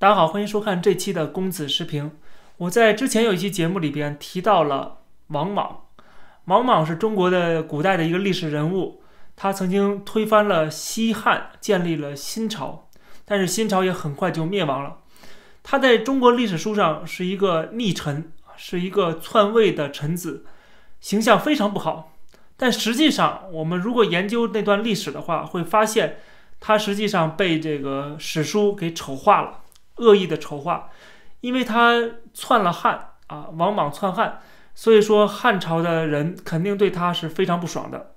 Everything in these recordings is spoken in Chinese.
大家好，欢迎收看这期的公子视频。我在之前有一期节目里边提到了王莽，王莽是中国的古代的一个历史人物，他曾经推翻了西汉，建立了新朝，但是新朝也很快就灭亡了。他在中国历史书上是一个逆臣，是一个篡位的臣子，形象非常不好。但实际上，我们如果研究那段历史的话，会发现他实际上被这个史书给丑化了。恶意的丑化，因为他篡了汉啊，王莽篡汉，所以说汉朝的人肯定对他是非常不爽的，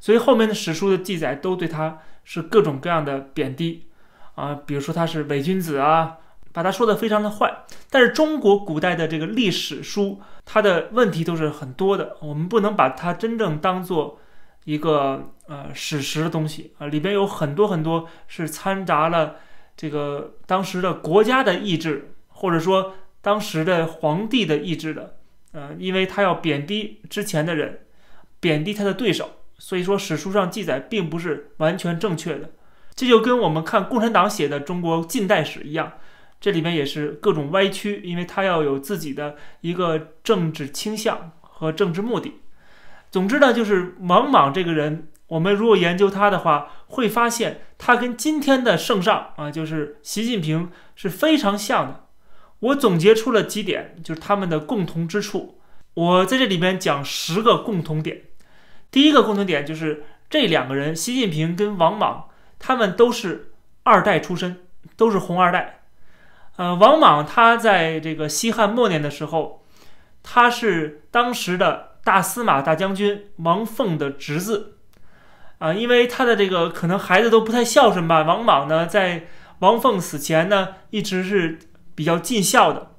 所以后面的史书的记载都对他是各种各样的贬低啊，比如说他是伪君子啊，把他说的非常的坏。但是中国古代的这个历史书，它的问题都是很多的，我们不能把它真正当做一个呃史实的东西啊，里边有很多很多是掺杂了。这个当时的国家的意志，或者说当时的皇帝的意志的，呃，因为他要贬低之前的人，贬低他的对手，所以说史书上记载并不是完全正确的。这就跟我们看共产党写的中国近代史一样，这里面也是各种歪曲，因为他要有自己的一个政治倾向和政治目的。总之呢，就是王莽这个人。我们如果研究他的话，会发现他跟今天的圣上啊，就是习近平是非常像的。我总结出了几点，就是他们的共同之处。我在这里面讲十个共同点。第一个共同点就是这两个人，习近平跟王莽，他们都是二代出身，都是红二代。呃，王莽他在这个西汉末年的时候，他是当时的大司马大将军王凤的侄子。啊，因为他的这个可能孩子都不太孝顺吧。王莽呢，在王凤死前呢，一直是比较尽孝的，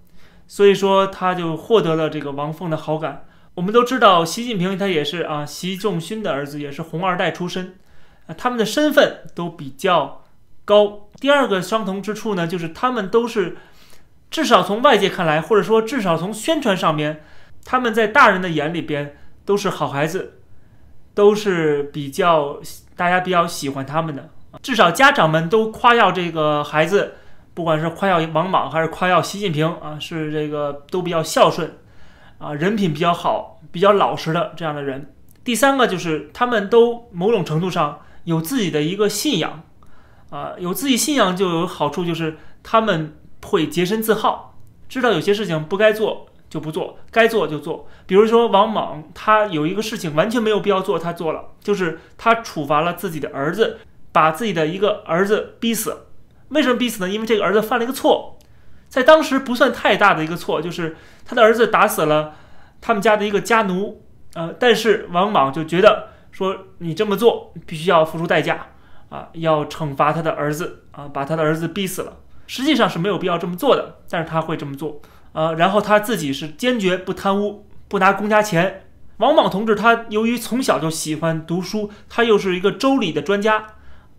所以说他就获得了这个王凤的好感。我们都知道，习近平他也是啊，习仲勋的儿子，也是红二代出身，啊，他们的身份都比较高。第二个相同之处呢，就是他们都是至少从外界看来，或者说至少从宣传上面，他们在大人的眼里边都是好孩子。都是比较大家比较喜欢他们的，至少家长们都夸耀这个孩子，不管是夸耀王莽还是夸耀习近平啊，是这个都比较孝顺，啊，人品比较好，比较老实的这样的人。第三个就是他们都某种程度上有自己的一个信仰，啊，有自己信仰就有好处，就是他们会洁身自好，知道有些事情不该做。就不做，该做就做。比如说王莽，他有一个事情完全没有必要做，他做了，就是他处罚了自己的儿子，把自己的一个儿子逼死。为什么逼死呢？因为这个儿子犯了一个错，在当时不算太大的一个错，就是他的儿子打死了他们家的一个家奴。呃，但是王莽就觉得说你这么做必须要付出代价啊，要惩罚他的儿子啊，把他的儿子逼死了。实际上是没有必要这么做的，但是他会这么做。呃，然后他自己是坚决不贪污，不拿公家钱。王莽同志他由于从小就喜欢读书，他又是一个周礼的专家。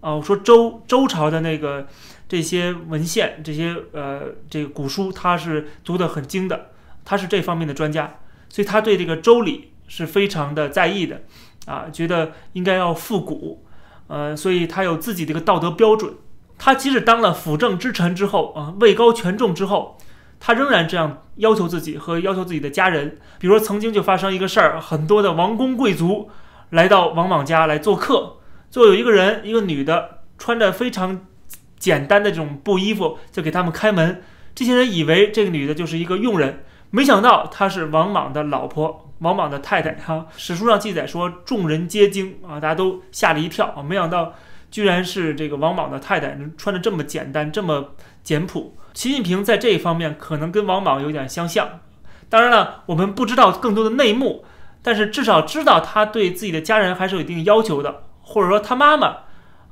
啊，我说周周朝的那个这些文献，这些呃这个古书，他是读得很精的，他是这方面的专家，所以他对这个周礼是非常的在意的。啊，觉得应该要复古，呃，所以他有自己的一个道德标准。他即使当了辅政之臣之后，啊，位高权重之后。他仍然这样要求自己和要求自己的家人，比如说曾经就发生一个事儿，很多的王公贵族来到王莽家来做客，就有一个人，一个女的，穿着非常简单的这种布衣服，就给他们开门。这些人以为这个女的就是一个佣人，没想到她是王莽的老婆，王莽的太太。哈，史书上记载说，众人皆惊啊，大家都吓了一跳啊，没想到居然是这个王莽的太太，穿的这么简单，这么简朴。习近平在这一方面可能跟王莽有点相像，当然了，我们不知道更多的内幕，但是至少知道他对自己的家人还是有一定要求的，或者说他妈妈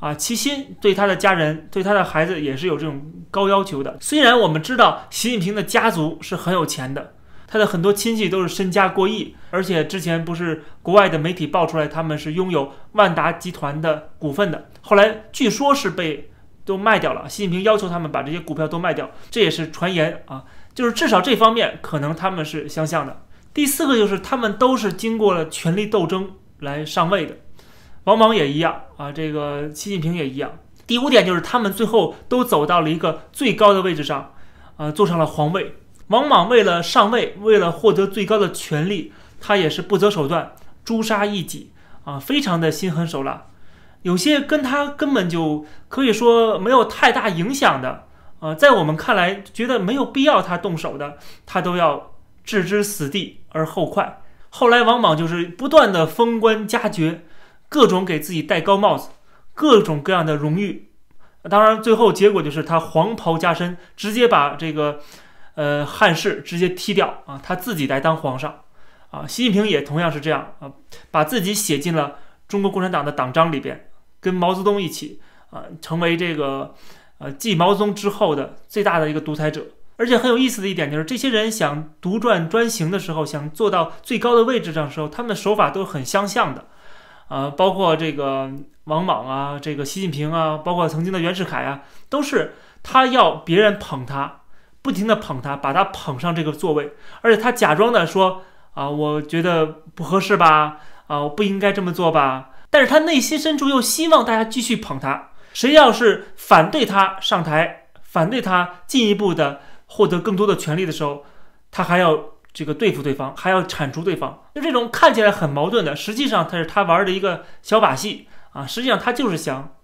啊，齐心对他的家人、对他的孩子也是有这种高要求的。虽然我们知道习近平的家族是很有钱的，他的很多亲戚都是身家过亿，而且之前不是国外的媒体爆出来他们是拥有万达集团的股份的，后来据说是被。都卖掉了，习近平要求他们把这些股票都卖掉，这也是传言啊，就是至少这方面可能他们是相像的。第四个就是他们都是经过了权力斗争来上位的，王莽也一样啊，这个习近平也一样，第五点就是他们最后都走到了一个最高的位置上，啊，坐上了皇位。王莽为了上位，为了获得最高的权力，他也是不择手段，诛杀异己啊，非常的心狠手辣。有些跟他根本就可以说没有太大影响的，呃，在我们看来觉得没有必要他动手的，他都要置之死地而后快。后来王莽就是不断的封官加爵，各种给自己戴高帽子，各种各样的荣誉。当然，最后结果就是他黄袍加身，直接把这个。呃，汉室直接踢掉啊，他自己来当皇上，啊，习近平也同样是这样啊，把自己写进了中国共产党的党章里边，跟毛泽东一起啊，成为这个呃继毛泽东之后的最大的一个独裁者。而且很有意思的一点就是，这些人想独断专行的时候，想做到最高的位置上的时候，他们的手法都很相像的，啊，包括这个王莽啊，这个习近平啊，包括曾经的袁世凯啊，都是他要别人捧他。不停的捧他，把他捧上这个座位，而且他假装的说啊，我觉得不合适吧，啊，我不应该这么做吧。但是他内心深处又希望大家继续捧他。谁要是反对他上台，反对他进一步的获得更多的权利的时候，他还要这个对付对方，还要铲除对方。就这种看起来很矛盾的，实际上他是他玩的一个小把戏啊。实际上他就是想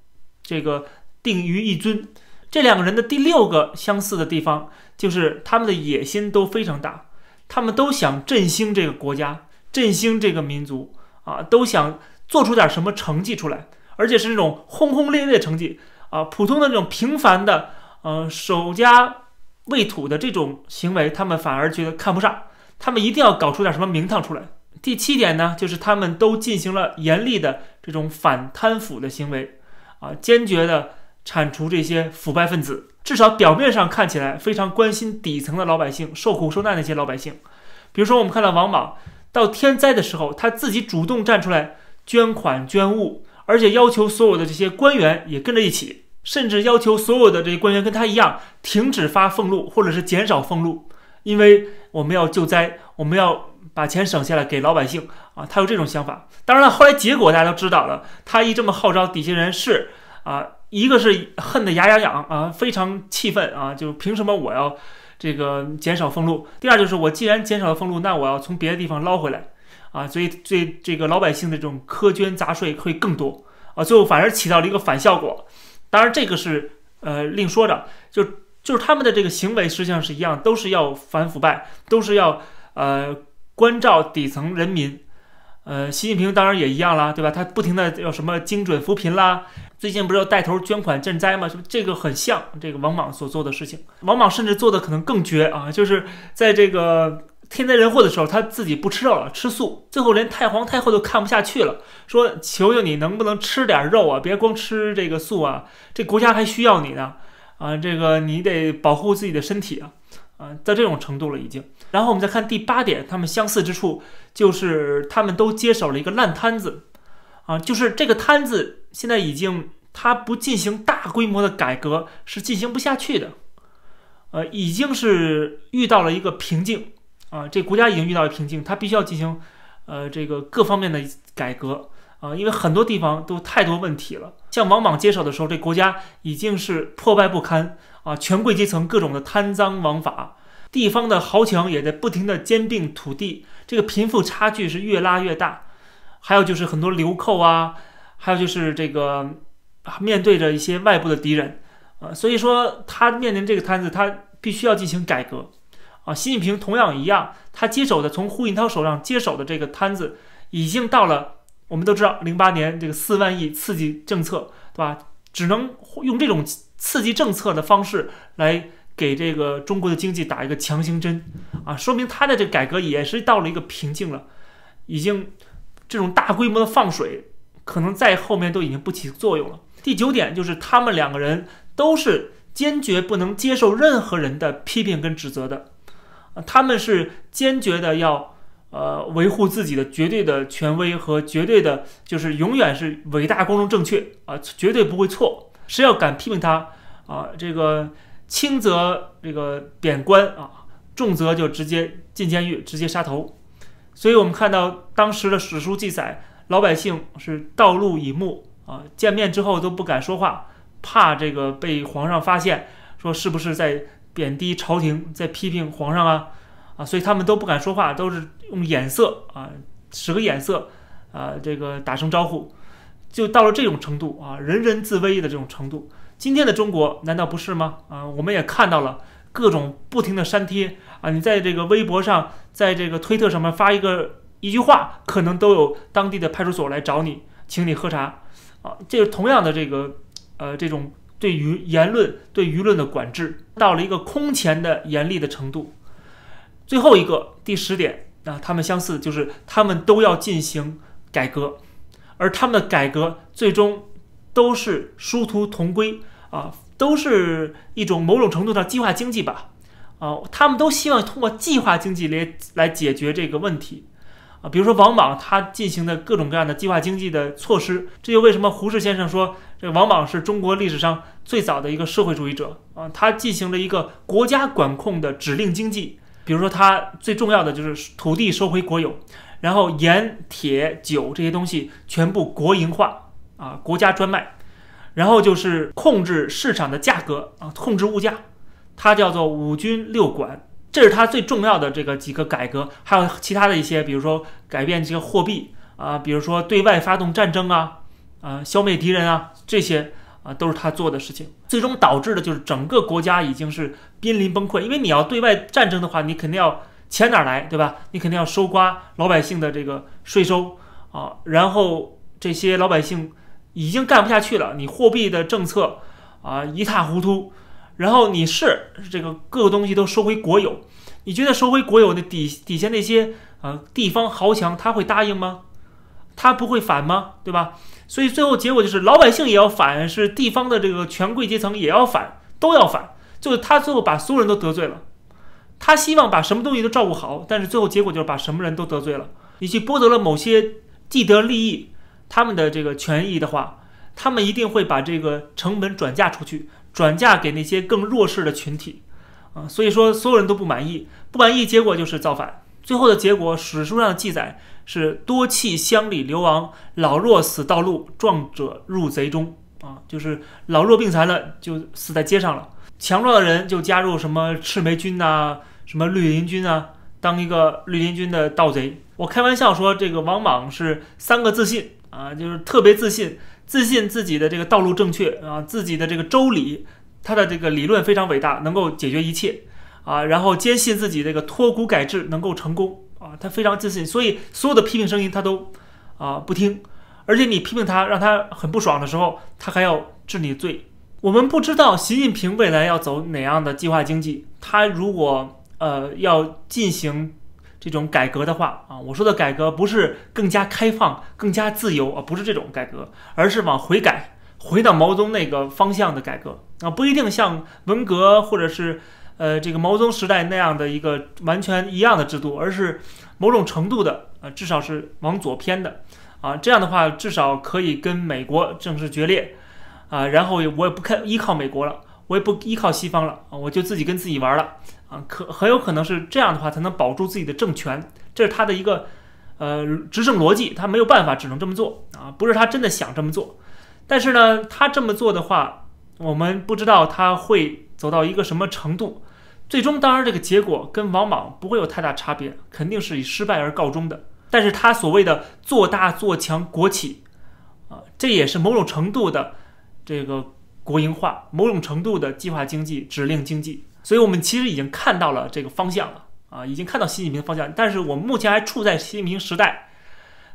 这个定于一尊。这两个人的第六个相似的地方，就是他们的野心都非常大，他们都想振兴这个国家，振兴这个民族啊，都想做出点什么成绩出来，而且是那种轰轰烈烈的成绩啊。普通的那种平凡的，呃，守家卫土的这种行为，他们反而觉得看不上，他们一定要搞出点什么名堂出来。第七点呢，就是他们都进行了严厉的这种反贪腐的行为啊，坚决的。铲除这些腐败分子，至少表面上看起来非常关心底层的老百姓、受苦受难那些老百姓。比如说，我们看到王莽到天灾的时候，他自己主动站出来捐款捐物，而且要求所有的这些官员也跟着一起，甚至要求所有的这些官员跟他一样停止发俸禄或者是减少俸禄，因为我们要救灾，我们要把钱省下来给老百姓啊。他有这种想法。当然了，后来结果大家都知道了，他一这么号召，底下人是啊。一个是恨得牙痒痒啊，非常气愤啊，就凭什么我要这个减少俸禄？第二就是我既然减少了俸禄，那我要从别的地方捞回来啊，所以对这个老百姓的这种苛捐杂税会更多啊，最后反而起到了一个反效果。当然这个是呃另说的，就就是他们的这个行为实际上是一样，都是要反腐败，都是要呃关照底层人民。呃，习近平当然也一样啦，对吧？他不停的要什么精准扶贫啦。最近不是要带头捐款赈灾吗？是不这个很像这个王莽所做的事情。王莽甚至做的可能更绝啊，就是在这个天灾人祸的时候，他自己不吃肉了，吃素。最后连太皇太后都看不下去了，说：“求求你能不能吃点肉啊？别光吃这个素啊！这国家还需要你呢啊！这个你得保护自己的身体啊啊！在这种程度了已经。然后我们再看第八点，他们相似之处就是他们都接手了一个烂摊子。”啊，就是这个摊子现在已经，它不进行大规模的改革是进行不下去的，呃，已经是遇到了一个瓶颈啊，这国家已经遇到了瓶颈，它必须要进行呃这个各方面的改革啊，因为很多地方都太多问题了。像王莽接手的时候，这国家已经是破败不堪啊，权贵阶层各种的贪赃枉法，地方的豪强也在不停的兼并土地，这个贫富差距是越拉越大。还有就是很多流寇啊，还有就是这个面对着一些外部的敌人，啊，所以说他面临这个摊子，他必须要进行改革，啊，习近平同样一样，他接手的从胡锦涛手上接手的这个摊子，已经到了我们都知道零八年这个四万亿刺激政策，对吧？只能用这种刺激政策的方式来给这个中国的经济打一个强心针，啊，说明他的这改革也是到了一个瓶颈了，已经。这种大规模的放水，可能在后面都已经不起作用了。第九点就是他们两个人都是坚决不能接受任何人的批评跟指责的，他们是坚决的要呃维护自己的绝对的权威和绝对的，就是永远是伟大、光荣、正确啊，绝对不会错。谁要敢批评他啊，这个轻则这个贬官啊，重则就直接进监狱，直接杀头。所以我们看到当时的史书记载，老百姓是道路以目啊，见面之后都不敢说话，怕这个被皇上发现，说是不是在贬低朝廷，在批评皇上啊啊，所以他们都不敢说话，都是用眼色啊，使个眼色啊，这个打声招呼，就到了这种程度啊，人人自危的这种程度。今天的中国难道不是吗？啊，我们也看到了各种不停的删帖啊，你在这个微博上，在这个推特上面发一个一句话，可能都有当地的派出所来找你，请你喝茶啊，这个同样的这个呃这种对于言论对舆论的管制，到了一个空前的严厉的程度。最后一个第十点啊，他们相似，就是他们都要进行改革，而他们的改革最终。都是殊途同归啊，都是一种某种程度上计划经济吧，啊，他们都希望通过计划经济来来解决这个问题，啊，比如说王莽他进行的各种各样的计划经济的措施，这就为什么胡适先生说这王莽是中国历史上最早的一个社会主义者啊，他进行了一个国家管控的指令经济，比如说他最重要的就是土地收回国有，然后盐、铁、酒这些东西全部国营化。啊，国家专卖，然后就是控制市场的价格啊，控制物价，它叫做五军六管，这是它最重要的这个几个改革，还有其他的一些，比如说改变这个货币啊，比如说对外发动战争啊，啊，消灭敌人啊，这些啊都是他做的事情，最终导致的就是整个国家已经是濒临崩溃，因为你要对外战争的话，你肯定要钱哪来，对吧？你肯定要收刮老百姓的这个税收啊，然后这些老百姓。已经干不下去了，你货币的政策啊一塌糊涂，然后你是这个各个东西都收回国有，你觉得收回国有的底底下那些啊地方豪强他会答应吗？他不会反吗？对吧？所以最后结果就是老百姓也要反，是地方的这个权贵阶层也要反，都要反，就是他最后把所有人都得罪了。他希望把什么东西都照顾好，但是最后结果就是把什么人都得罪了，你去剥夺了某些既得利益。他们的这个权益的话，他们一定会把这个成本转嫁出去，转嫁给那些更弱势的群体，啊，所以说所有人都不满意，不满意结果就是造反。最后的结果，史书上记载是多弃乡里流亡，老弱死道路，壮者入贼中，啊，就是老弱病残了就死在街上了，强壮的人就加入什么赤眉军呐，什么绿林军啊，当一个绿林军的盗贼。我开玩笑说，这个王莽是三个自信。啊，就是特别自信，自信自己的这个道路正确啊，自己的这个周礼，他的这个理论非常伟大，能够解决一切啊，然后坚信自己这个脱骨改制能够成功啊，他非常自信，所以所有的批评声音他都啊不听，而且你批评他让他很不爽的时候，他还要治你罪。我们不知道习近平未来要走哪样的计划经济，他如果呃要进行。这种改革的话啊，我说的改革不是更加开放、更加自由啊，不是这种改革，而是往回改，回到毛泽东那个方向的改革。啊，不一定像文革或者是呃这个毛泽东时代那样的一个完全一样的制度，而是某种程度的啊，至少是往左偏的。啊，这样的话至少可以跟美国正式决裂。啊，然后我也不看依靠美国了，我也不依靠西方了啊，我就自己跟自己玩了。可很有可能是这样的话，才能保住自己的政权，这是他的一个呃执政逻辑，他没有办法，只能这么做啊，不是他真的想这么做，但是呢，他这么做的话，我们不知道他会走到一个什么程度，最终当然这个结果跟王莽不会有太大差别，肯定是以失败而告终的。但是他所谓的做大做强国企啊，这也是某种程度的这个国营化，某种程度的计划经济、指令经济。所以我们其实已经看到了这个方向了啊，已经看到习近平的方向，但是我们目前还处在习近平时代，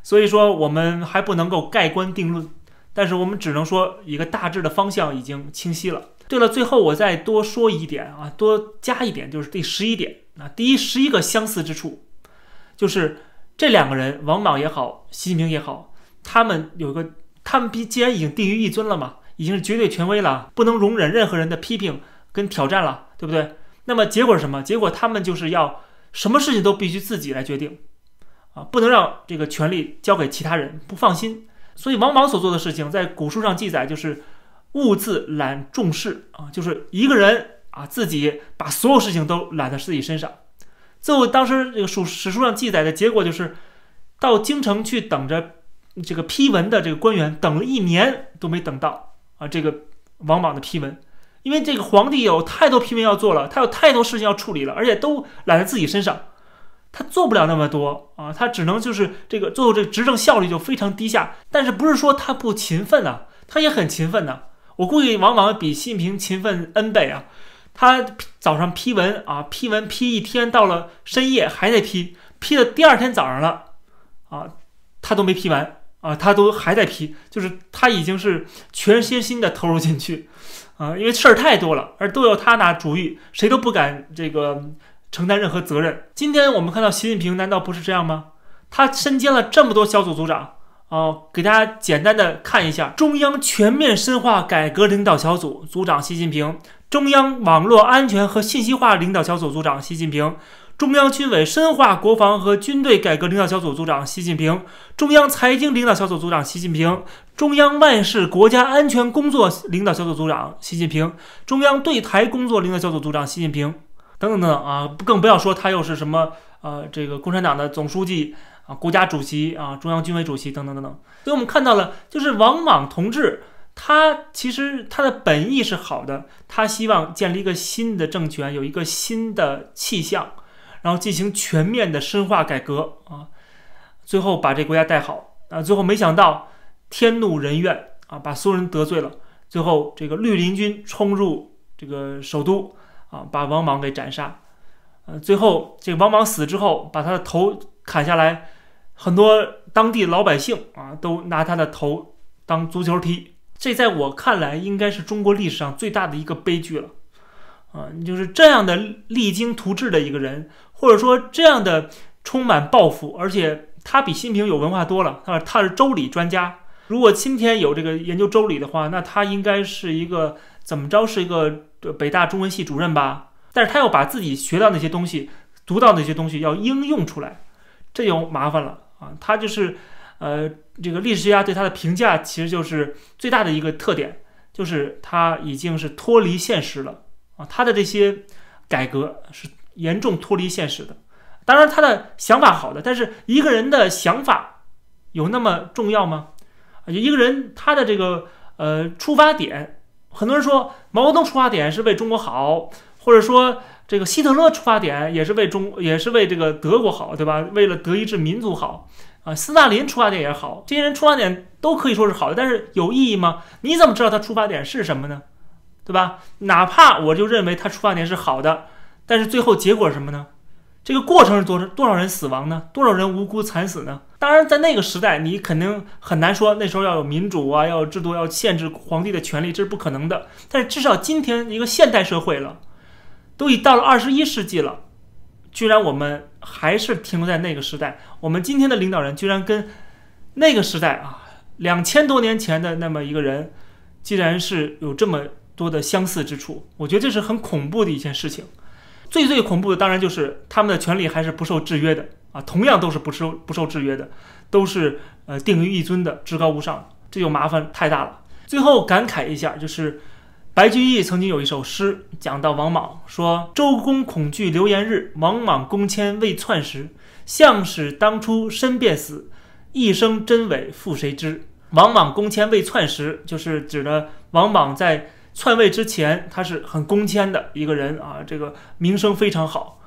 所以说我们还不能够盖棺定论，但是我们只能说一个大致的方向已经清晰了。对了，最后我再多说一点啊，多加一点，就是第十一点啊，第一十一个相似之处，就是这两个人，王莽也好，习近平也好，他们有个，他们毕既然已经定于一尊了嘛，已经是绝对权威了，不能容忍任何人的批评跟挑战了。对不对？那么结果是什么？结果他们就是要什么事情都必须自己来决定，啊，不能让这个权力交给其他人，不放心。所以王莽所做的事情，在古书上记载就是兀自揽众事啊，就是一个人啊自己把所有事情都揽在自己身上。最后当时这个书史书上记载的结果就是，到京城去等着这个批文的这个官员，等了一年都没等到啊，这个王莽的批文，因为这个皇帝有太多批文要做了，他有太多事情要处理了，而且都揽在自己身上，他做不了那么多啊，他只能就是这个最后这个执政效率就非常低下。但是不是说他不勤奋呢？他也很勤奋的。我估计往往比习近平勤奋 N 倍啊！他早上批文啊，批文批一天，到了深夜还在批，批到第二天早上了，啊，他都没批完啊，他都还在批，就是他已经是全身心的投入进去啊，因为事儿太多了，而都由他拿主意，谁都不敢这个承担任何责任。今天我们看到习近平，难道不是这样吗？他身兼了这么多小组组长。哦，给大家简单的看一下，中央全面深化改革领导小组组长习近平，中央网络安全和信息化领导小组组长习近平，中央军委深化国防和军队改革领导小组组长习近平，中央财经领导小组组长习近平，中央外事国家安全工作领导小组组长习近平，中央对台工作领导小组组长习近平，等等等等啊，更不要说他又是什么呃，这个共产党的总书记。啊，国家主席啊，中央军委主席等等等等，所以我们看到了，就是王莽同志，他其实他的本意是好的，他希望建立一个新的政权，有一个新的气象，然后进行全面的深化改革啊，最后把这国家带好。啊，最后没想到天怒人怨啊，把所有人得罪了，最后这个绿林军冲入这个首都啊，把王莽给斩杀，呃，最后这个王莽死之后，把他的头砍下来。很多当地老百姓啊，都拿他的头当足球踢，这在我看来应该是中国历史上最大的一个悲剧了，啊，就是这样的励精图治的一个人，或者说这样的充满抱负，而且他比新平有文化多了，他他是周礼专家。如果今天有这个研究周礼的话，那他应该是一个怎么着是一个北大中文系主任吧？但是他要把自己学到那些东西、读到那些东西要应用出来，这就麻烦了。啊，他就是，呃，这个历史学家对他的评价，其实就是最大的一个特点，就是他已经是脱离现实了啊。他的这些改革是严重脱离现实的。当然，他的想法好的，但是一个人的想法有那么重要吗？一个人他的这个呃出发点，很多人说毛泽东出发点是为中国好，或者说。这个希特勒出发点也是为中，也是为这个德国好，对吧？为了德意志民族好啊。斯大林出发点也好，这些人出发点都可以说是好的，但是有意义吗？你怎么知道他出发点是什么呢？对吧？哪怕我就认为他出发点是好的，但是最后结果是什么呢？这个过程是多少多少人死亡呢？多少人无辜惨死呢？当然，在那个时代，你肯定很难说那时候要有民主啊，要有制度，要限制皇帝的权利，这是不可能的。但是至少今天一个现代社会了。都已到了二十一世纪了，居然我们还是停留在那个时代。我们今天的领导人居然跟那个时代啊，两千多年前的那么一个人，既然是有这么多的相似之处，我觉得这是很恐怖的一件事情。最最恐怖的当然就是他们的权利还是不受制约的啊，同样都是不受不受制约的，都是呃定于一尊的至高无上，这就麻烦太大了。最后感慨一下，就是。白居易曾经有一首诗，讲到王莽，说：“周公恐惧流言日，王莽公迁未篡时。相使当初身便死，一生真伪复谁知？”王莽公迁未篡时，就是指的王莽在篡位之前，他是很公谦的一个人啊，这个名声非常好。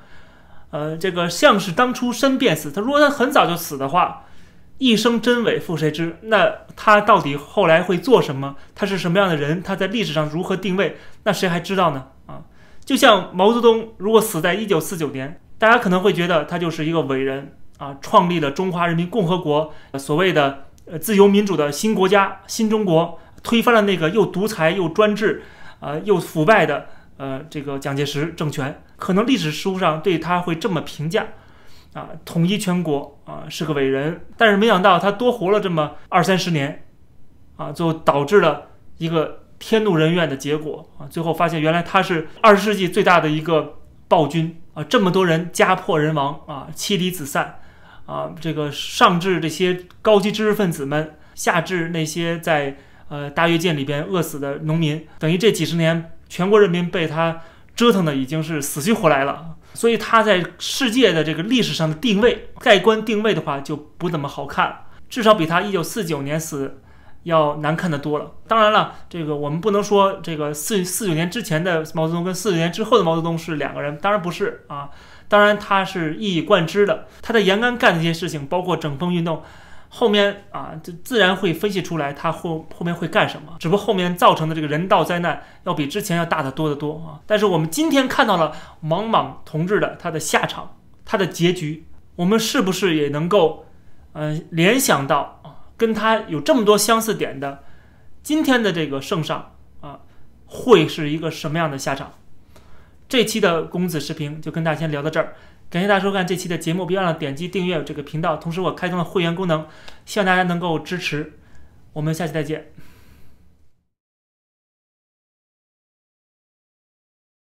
呃，这个相使当初身便死，他如果他很早就死的话。一生真伪复谁知？那他到底后来会做什么？他是什么样的人？他在历史上如何定位？那谁还知道呢？啊，就像毛泽东，如果死在一九四九年，大家可能会觉得他就是一个伟人啊，创立了中华人民共和国，所谓的自由民主的新国家新中国，推翻了那个又独裁又专制，呃又腐败的呃这个蒋介石政权，可能历史书上对他会这么评价。啊，统一全国啊，是个伟人，但是没想到他多活了这么二三十年，啊，最后导致了一个天怒人怨的结果啊。最后发现，原来他是二十世纪最大的一个暴君啊，这么多人家破人亡啊，妻离子散啊，这个上至这些高级知识分子们，下至那些在呃大跃进里边饿死的农民，等于这几十年全国人民被他折腾的已经是死去活来了。所以他在世界的这个历史上的定位，盖棺定位的话就不怎么好看，至少比他一九四九年死要难看的多了。当然了，这个我们不能说这个四四九年之前的毛泽东跟四九年之后的毛泽东是两个人，当然不是啊。当然他是一以贯之的，他在延安干的这些事情，包括整风运动，后面啊就自然会分析出来他后后面会干什么。只不过后面造成的这个人道灾难要比之前要大得多得多啊。但是我们今天看到了王莽同志的他的下场，他的结局，我们是不是也能够嗯联想到啊跟他有这么多相似点的今天的这个圣上啊会是一个什么样的下场？这期的公子视频就跟大家先聊到这儿，感谢大家收看这期的节目，别忘了点击订阅这个频道，同时我开通了会员功能，希望大家能够支持，我们下期再见。